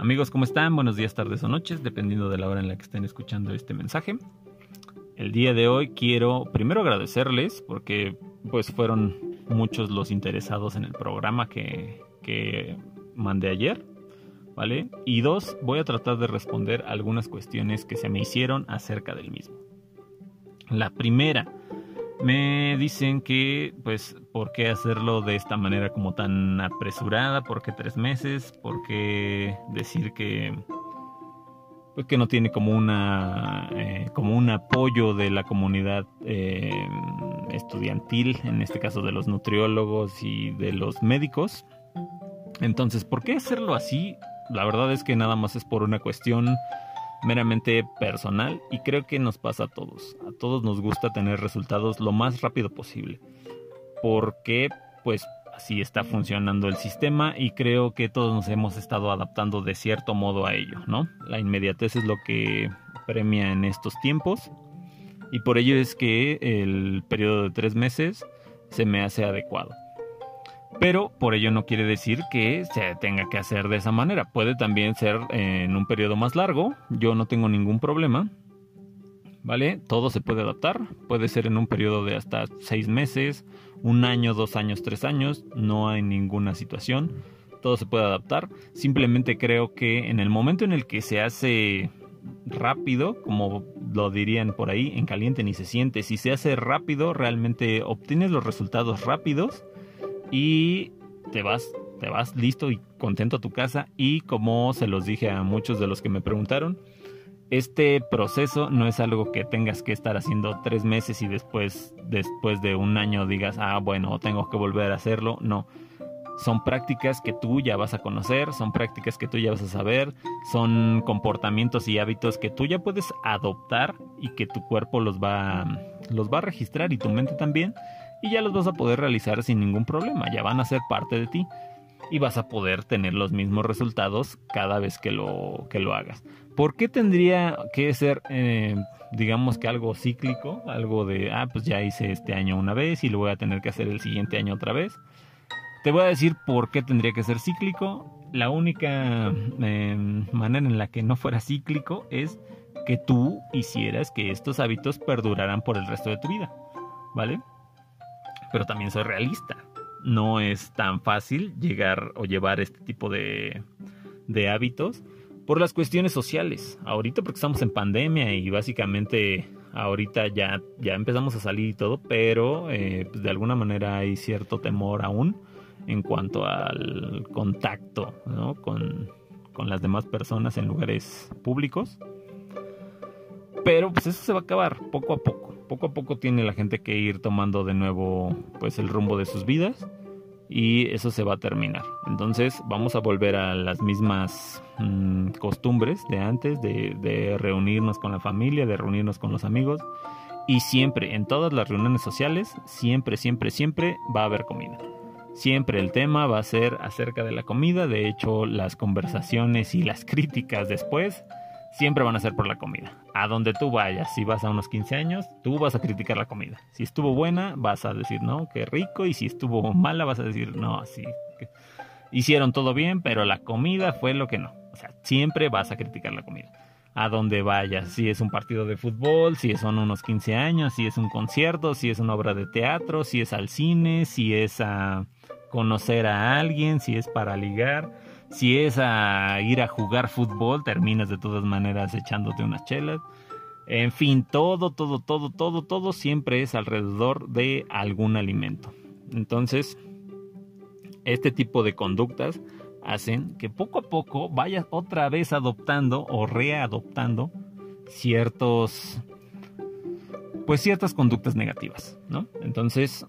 Amigos, ¿cómo están? Buenos días, tardes o noches, dependiendo de la hora en la que estén escuchando este mensaje. El día de hoy quiero primero agradecerles porque pues fueron muchos los interesados en el programa que, que mandé ayer, ¿vale? Y dos, voy a tratar de responder algunas cuestiones que se me hicieron acerca del mismo. La primera, me dicen que, pues, ¿por qué hacerlo de esta manera como tan apresurada? ¿Por qué tres meses? ¿Por qué decir que, pues, que no tiene como una, eh, como un apoyo de la comunidad eh, estudiantil, en este caso de los nutriólogos y de los médicos? Entonces, ¿por qué hacerlo así? La verdad es que nada más es por una cuestión meramente personal y creo que nos pasa a todos. A todos nos gusta tener resultados lo más rápido posible. Porque pues así está funcionando el sistema y creo que todos nos hemos estado adaptando de cierto modo a ello, ¿no? La inmediatez es lo que premia en estos tiempos y por ello es que el periodo de tres meses se me hace adecuado. Pero por ello no quiere decir que se tenga que hacer de esa manera. Puede también ser en un periodo más largo. Yo no tengo ningún problema. ¿Vale? Todo se puede adaptar. Puede ser en un periodo de hasta seis meses, un año, dos años, tres años. No hay ninguna situación. Todo se puede adaptar. Simplemente creo que en el momento en el que se hace rápido, como lo dirían por ahí, en caliente ni se siente. Si se hace rápido, realmente obtienes los resultados rápidos y te vas, te vas listo y contento a tu casa. Y como se los dije a muchos de los que me preguntaron, este proceso no es algo que tengas que estar haciendo tres meses y después, después de un año digas, ah, bueno, tengo que volver a hacerlo. No, son prácticas que tú ya vas a conocer, son prácticas que tú ya vas a saber, son comportamientos y hábitos que tú ya puedes adoptar y que tu cuerpo los va, los va a registrar y tu mente también y ya los vas a poder realizar sin ningún problema, ya van a ser parte de ti y vas a poder tener los mismos resultados cada vez que lo, que lo hagas. ¿Por qué tendría que ser, eh, digamos que algo cíclico? Algo de, ah, pues ya hice este año una vez y lo voy a tener que hacer el siguiente año otra vez. Te voy a decir por qué tendría que ser cíclico. La única em, manera en la que no fuera cíclico es que tú hicieras que estos hábitos perduraran por el resto de tu vida. ¿Vale? Pero también soy realista. No es tan fácil llegar o llevar este tipo de, de hábitos por las cuestiones sociales. Ahorita porque estamos en pandemia y básicamente ahorita ya, ya empezamos a salir y todo, pero eh, pues, de alguna manera hay cierto temor aún en cuanto al contacto con, con las demás personas en lugares públicos. Pero pues eso se va a acabar poco a poco poco a poco tiene la gente que ir tomando de nuevo pues el rumbo de sus vidas y eso se va a terminar. Entonces vamos a volver a las mismas mm, costumbres de antes, de, de, reunirnos con la familia, de reunirnos con los amigos. Y siempre, en todas las reuniones sociales, siempre, siempre, siempre va a haber comida. Siempre el tema va a ser acerca de la comida. De hecho, las conversaciones y las críticas después siempre van a ser por la comida. A donde tú vayas, si vas a unos 15 años, tú vas a criticar la comida. Si estuvo buena, vas a decir, no, qué rico. Y si estuvo mala, vas a decir, no, sí. Hicieron todo bien, pero la comida fue lo que no. O sea, siempre vas a criticar la comida. A donde vayas, si es un partido de fútbol, si son unos 15 años, si es un concierto, si es una obra de teatro, si es al cine, si es a conocer a alguien, si es para ligar si es a ir a jugar fútbol, terminas de todas maneras echándote unas chelas. En fin, todo, todo, todo, todo, todo siempre es alrededor de algún alimento. Entonces, este tipo de conductas hacen que poco a poco vayas otra vez adoptando o readoptando ciertos pues ciertas conductas negativas, ¿no? Entonces,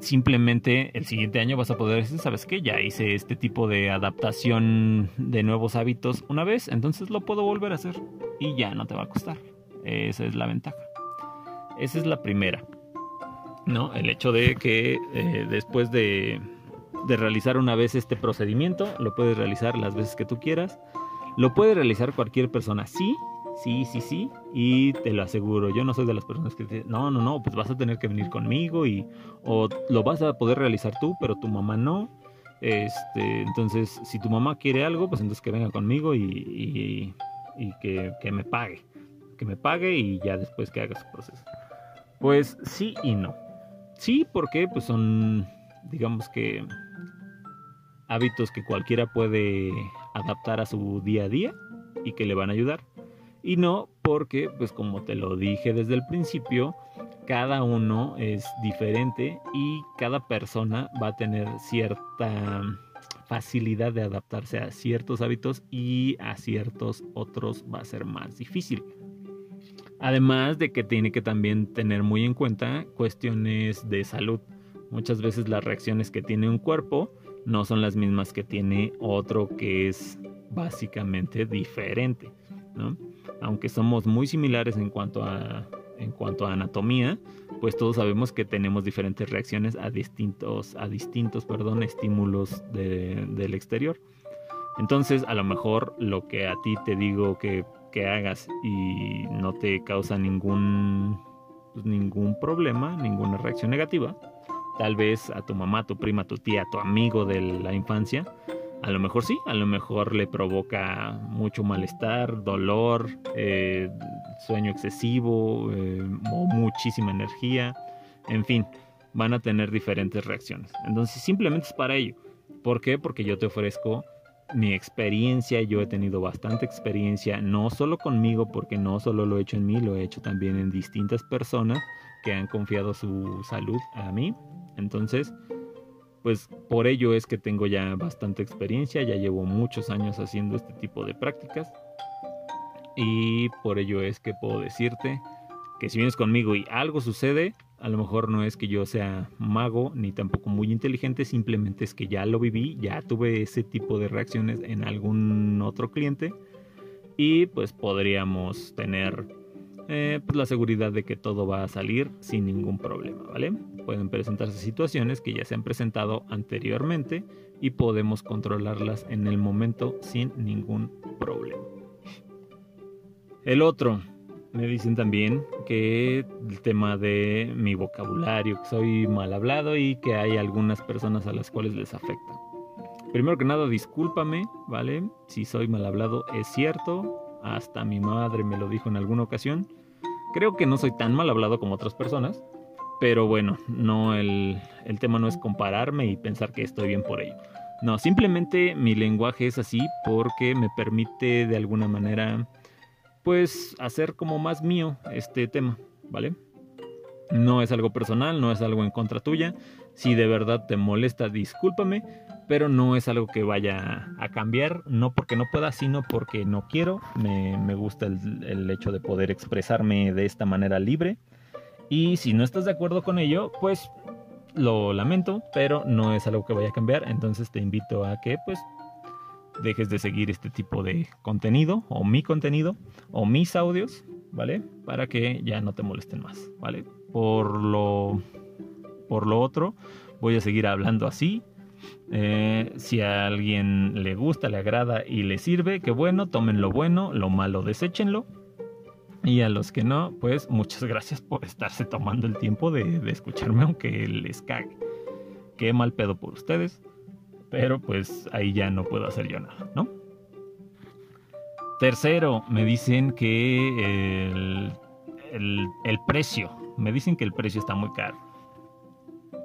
simplemente el siguiente año vas a poder decir, ¿sabes qué? Ya hice este tipo de adaptación de nuevos hábitos una vez, entonces lo puedo volver a hacer y ya no te va a costar. Esa es la ventaja. Esa es la primera. ¿No? El hecho de que eh, después de, de realizar una vez este procedimiento, lo puedes realizar las veces que tú quieras. Lo puede realizar cualquier persona, sí, sí, sí, sí, y te lo aseguro, yo no soy de las personas que te no, no, no, pues vas a tener que venir conmigo y o lo vas a poder realizar tú, pero tu mamá no. Este, entonces, si tu mamá quiere algo, pues entonces que venga conmigo y, que, que, me pague. Que me pague y ya después que haga su proceso. Pues sí y no. Sí, porque pues son, digamos que, hábitos que cualquiera puede adaptar a su día a día y que le van a ayudar. Y no porque, pues como te lo dije desde el principio, cada uno es diferente y cada persona va a tener cierta facilidad de adaptarse a ciertos hábitos y a ciertos otros va a ser más difícil. Además de que tiene que también tener muy en cuenta cuestiones de salud. Muchas veces las reacciones que tiene un cuerpo no son las mismas que tiene otro que es básicamente diferente. Aunque somos muy similares en cuanto a en cuanto a anatomía, pues todos sabemos que tenemos diferentes reacciones a distintos, a distintos perdón, estímulos del exterior. Entonces, a lo mejor lo que a ti te digo que, que hagas y no te causa ningún, pues, ningún problema, ninguna reacción negativa, tal vez a tu mamá, tu prima, tu tía, tu amigo de la infancia, a lo mejor sí, a lo mejor le provoca mucho malestar, dolor, eh, sueño excesivo eh, muchísima energía, en fin, van a tener diferentes reacciones. Entonces simplemente es para ello. ¿Por qué? Porque yo te ofrezco mi experiencia, yo he tenido bastante experiencia, no solo conmigo, porque no solo lo he hecho en mí, lo he hecho también en distintas personas que han confiado su salud a mí. Entonces, pues por ello es que tengo ya bastante experiencia, ya llevo muchos años haciendo este tipo de prácticas. Y por ello es que puedo decirte que si vienes conmigo y algo sucede, a lo mejor no es que yo sea mago ni tampoco muy inteligente, simplemente es que ya lo viví, ya tuve ese tipo de reacciones en algún otro cliente. Y pues podríamos tener eh, pues la seguridad de que todo va a salir sin ningún problema, ¿vale? Pueden presentarse situaciones que ya se han presentado anteriormente y podemos controlarlas en el momento sin ningún problema. El otro, me dicen también que el tema de mi vocabulario, que soy mal hablado y que hay algunas personas a las cuales les afecta. Primero que nada, discúlpame, ¿vale? Si soy mal hablado, es cierto. Hasta mi madre me lo dijo en alguna ocasión. Creo que no soy tan mal hablado como otras personas, pero bueno, no el, el tema no es compararme y pensar que estoy bien por ello. No, simplemente mi lenguaje es así porque me permite de alguna manera pues hacer como más mío este tema, ¿vale? No es algo personal, no es algo en contra tuya. Si de verdad te molesta, discúlpame, pero no es algo que vaya a cambiar, no porque no pueda, sino porque no quiero. Me, gusta el, hecho de poder expresarme de esta manera libre. Y si no estás de acuerdo con ello, pues lo lamento, pero no es algo que vaya a cambiar. Entonces te invito a que pues dejes de seguir este tipo de contenido o mi contenido o mis audios, ¿vale? Para que ya no te molesten más, ¿vale? Por lo, por lo otro, voy a seguir hablando así eh, si a alguien le gusta, le agrada y le sirve, qué bueno, tomen lo bueno, lo malo, deséchenlo. Y a los que no, pues muchas gracias por estarse tomando el tiempo de, escucharme, aunque les cague. Qué mal pedo por ustedes. Pero pues ahí ya no puedo hacer yo nada, ¿no? Tercero, me dicen que el, el precio. Me dicen que el precio está muy caro.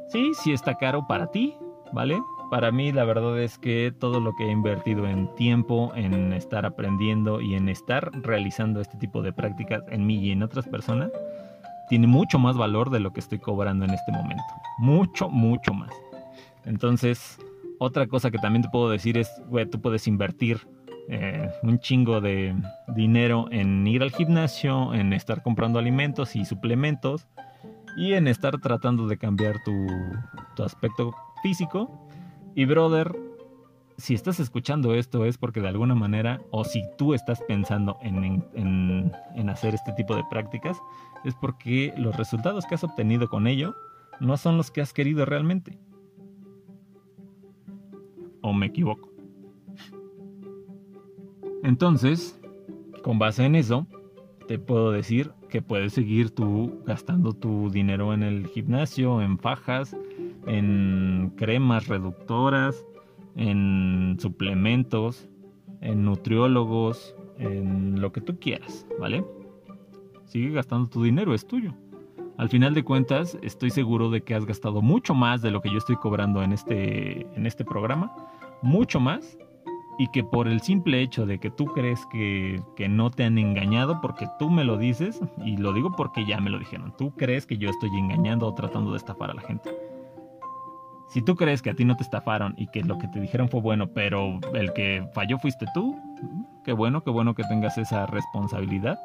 Sí, sí está caro para ti, ¿vale? Para mí la verdad es que todo lo que he invertido en tiempo, en estar aprendiendo y en estar realizando este tipo de prácticas en mí y en otras personas, tiene mucho más valor de lo que estoy cobrando en este momento. Mucho, mucho más. Entonces, otra cosa que también te puedo decir es, güey, tú puedes invertir eh, un chingo de dinero en ir al gimnasio, en estar comprando alimentos y suplementos y en estar tratando de cambiar tu, tu aspecto físico. Y brother, si estás escuchando esto es porque de alguna manera, o si tú estás pensando en, en, hacer este tipo de prácticas, es porque los resultados que has obtenido con ello no son los que has querido realmente. ¿O me equivoco? Entonces, con base en eso, te puedo decir que puedes seguir tú gastando tu dinero en el gimnasio, en fajas, en cremas reductoras, en suplementos, en nutriólogos, en lo que tú quieras, ¿vale? Sigue gastando tu dinero, es tuyo. Al final de cuentas, estoy seguro de que has gastado mucho más de lo que yo estoy cobrando en este, en este programa, mucho más, y que por el simple hecho de que tú crees que, que, no te han engañado, porque tú me lo dices, y lo digo porque ya me lo dijeron, tú crees que yo estoy engañando o tratando de estafar a la gente. Si tú crees que a ti no te estafaron y que lo que te dijeron fue bueno, pero el que falló fuiste tú, qué bueno, qué bueno que tengas esa responsabilidad,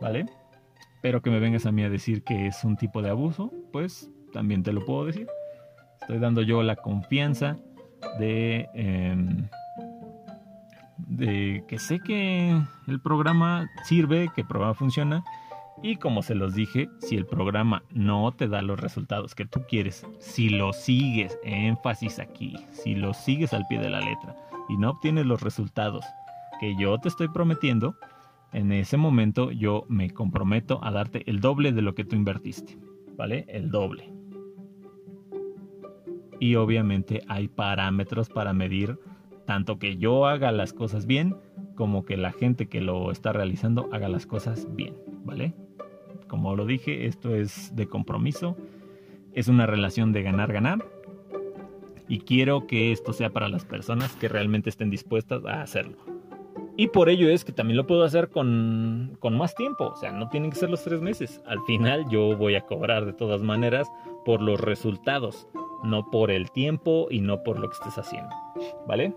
¿vale? Pero que me vengas a mí a decir que es un tipo de abuso, pues también te lo puedo decir. Estoy dando yo la confianza de... Em, que sé que el programa sirve, que el programa funciona. Y como se los dije, si el programa no te da los resultados que tú quieres, si lo sigues, énfasis aquí, si lo sigues al pie de la letra y no obtienes los resultados que yo te estoy prometiendo, en ese momento yo me comprometo a darte el doble de lo que tú invertiste, ¿vale? El doble. Y obviamente hay parámetros para medir tanto que yo haga las cosas bien como que la gente que lo está realizando haga las cosas bien, ¿vale? Como lo dije, esto es de compromiso, es una relación de ganar-ganar y quiero que esto sea para las personas que realmente estén dispuestas a hacerlo. Y por ello es que también lo puedo hacer con, con, más tiempo. O sea, no tienen que ser los tres meses. Al final yo voy a cobrar de todas maneras por los resultados. No por el tiempo y no por lo que estés haciendo. ¿Vale?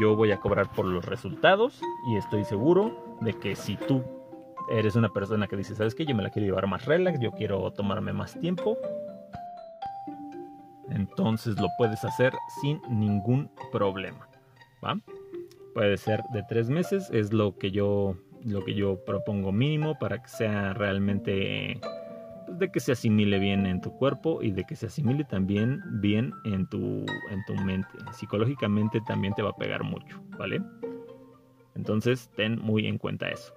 Yo voy a cobrar por los resultados y estoy seguro de que si tú eres una persona que dice, ¿sabes qué? Yo me la quiero llevar más relax, yo quiero tomarme más tiempo. Entonces lo puedes hacer sin ningún problema. ¿va? Puede ser de tres meses, es lo que yo, lo que yo propongo mínimo para que sea realmente pues, de que se asimile bien en tu cuerpo y de que se asimile también bien en tu, en tu mente. Psicológicamente también te va a pegar mucho, ¿vale? Entonces ten muy en cuenta eso.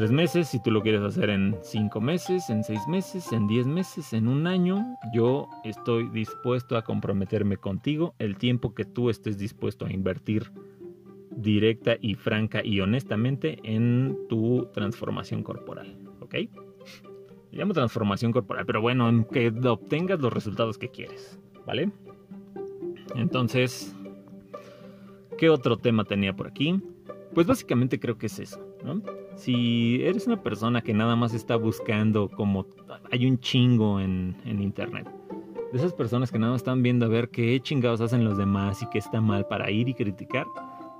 Tres meses, si tú lo quieres hacer en cinco meses, en seis meses, en diez meses, en un año, yo estoy dispuesto a comprometerme contigo el tiempo que tú estés dispuesto a invertir directa y franca y honestamente en tu transformación corporal, ¿ok? llamo transformación corporal, pero bueno, en que obtengas los resultados que quieres, ¿vale? Entonces, ¿qué otro tema tenía por aquí? Pues básicamente creo que es eso, Si eres una persona que nada más está buscando como hay un chingo en, en internet, de esas personas que nada más están viendo a ver qué chingados hacen los demás y qué está mal para ir y criticar,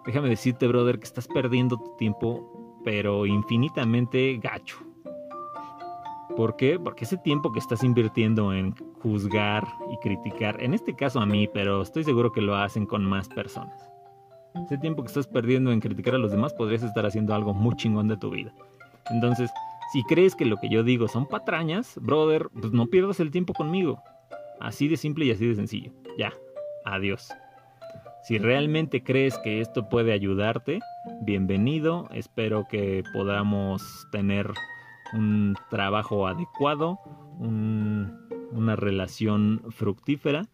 déjame decirte, brother, que estás perdiendo tu tiempo, pero infinitamente gacho, ¿Por qué? Porque ese tiempo que estás invirtiendo en juzgar y criticar, en este caso a mí, pero estoy seguro que lo hacen con más personas. Ese tiempo que estás perdiendo en criticar a los demás podrías estar haciendo algo muy chingón de tu vida. Entonces, si crees que lo que yo digo son patrañas, brother, pues no pierdas el tiempo conmigo. Así de simple y así de sencillo. Ya, adiós. Si realmente crees que esto puede ayudarte, bienvenido. Espero que podamos tener un trabajo adecuado, una relación fructífera,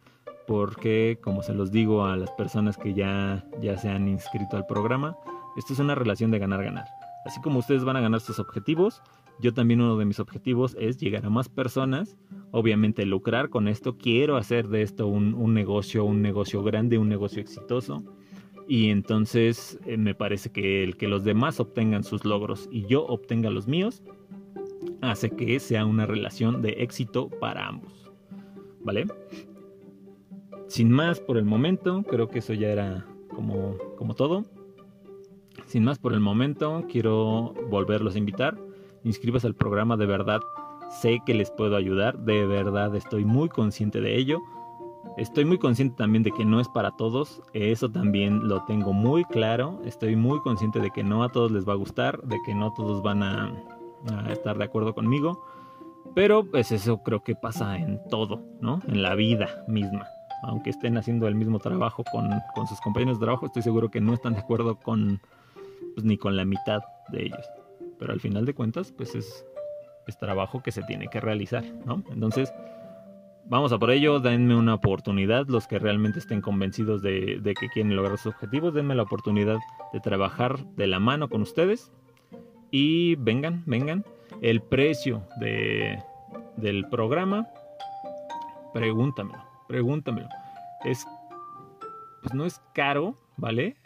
porque como se los digo a las personas que ya, ya se han inscrito al programa, esto es una relación de ganar-ganar. Así como ustedes van a ganar sus objetivos, yo también uno de mis objetivos es llegar a más personas, obviamente lucrar con esto, quiero hacer de esto un, un negocio, un negocio grande, un negocio exitoso. Y entonces eh, me parece que el que los demás obtengan sus logros y yo obtenga los míos, hace que sea una relación de éxito para ambos. ¿Vale? Sin más por el momento, creo que eso ya era como, como todo. Sin más por el momento, quiero volverlos a invitar. Inscríbase al programa, de verdad sé que les puedo ayudar, de verdad estoy muy consciente de ello. Estoy muy consciente también de que no es para todos, eso también lo tengo muy claro. Estoy muy consciente de que no a todos les va a gustar, de que no todos van a estar de acuerdo conmigo. Pero pues eso creo que pasa en todo, ¿no? En la vida misma. Aunque estén haciendo el mismo trabajo con, sus compañeros de trabajo, estoy seguro que no están de acuerdo con pues, ni con la mitad de ellos. Pero al final de cuentas, pues es, es trabajo que se tiene que realizar, ¿no? Entonces, Vamos a por ello, denme una oportunidad, los que realmente estén convencidos de, de, que quieren lograr sus objetivos, denme la oportunidad de trabajar de la mano con ustedes y vengan, vengan. El precio de, del programa, pregúntamelo, pregúntamelo. Es, pues no es caro, ¿vale?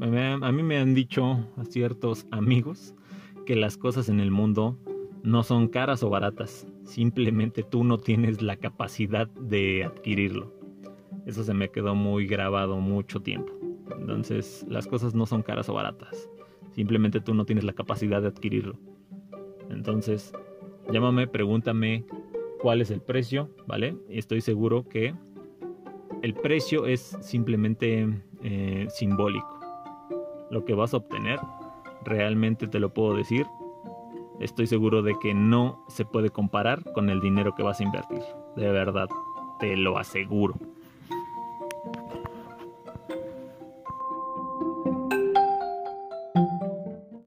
A mí me han dicho a ciertos amigos que las cosas en el mundo no son caras o baratas, simplemente tú no tienes la capacidad de adquirirlo. Eso se me quedó muy grabado mucho tiempo. Entonces, las cosas no son caras o baratas, simplemente tú no tienes la capacidad de adquirirlo. Entonces, llámame, pregúntame cuál es el precio, ¿vale? Estoy seguro que el precio es simplemente eh, simbólico. Lo que vas a obtener, realmente te lo puedo decir, estoy seguro de que no se puede comparar con el dinero que vas a invertir. De verdad, te lo aseguro.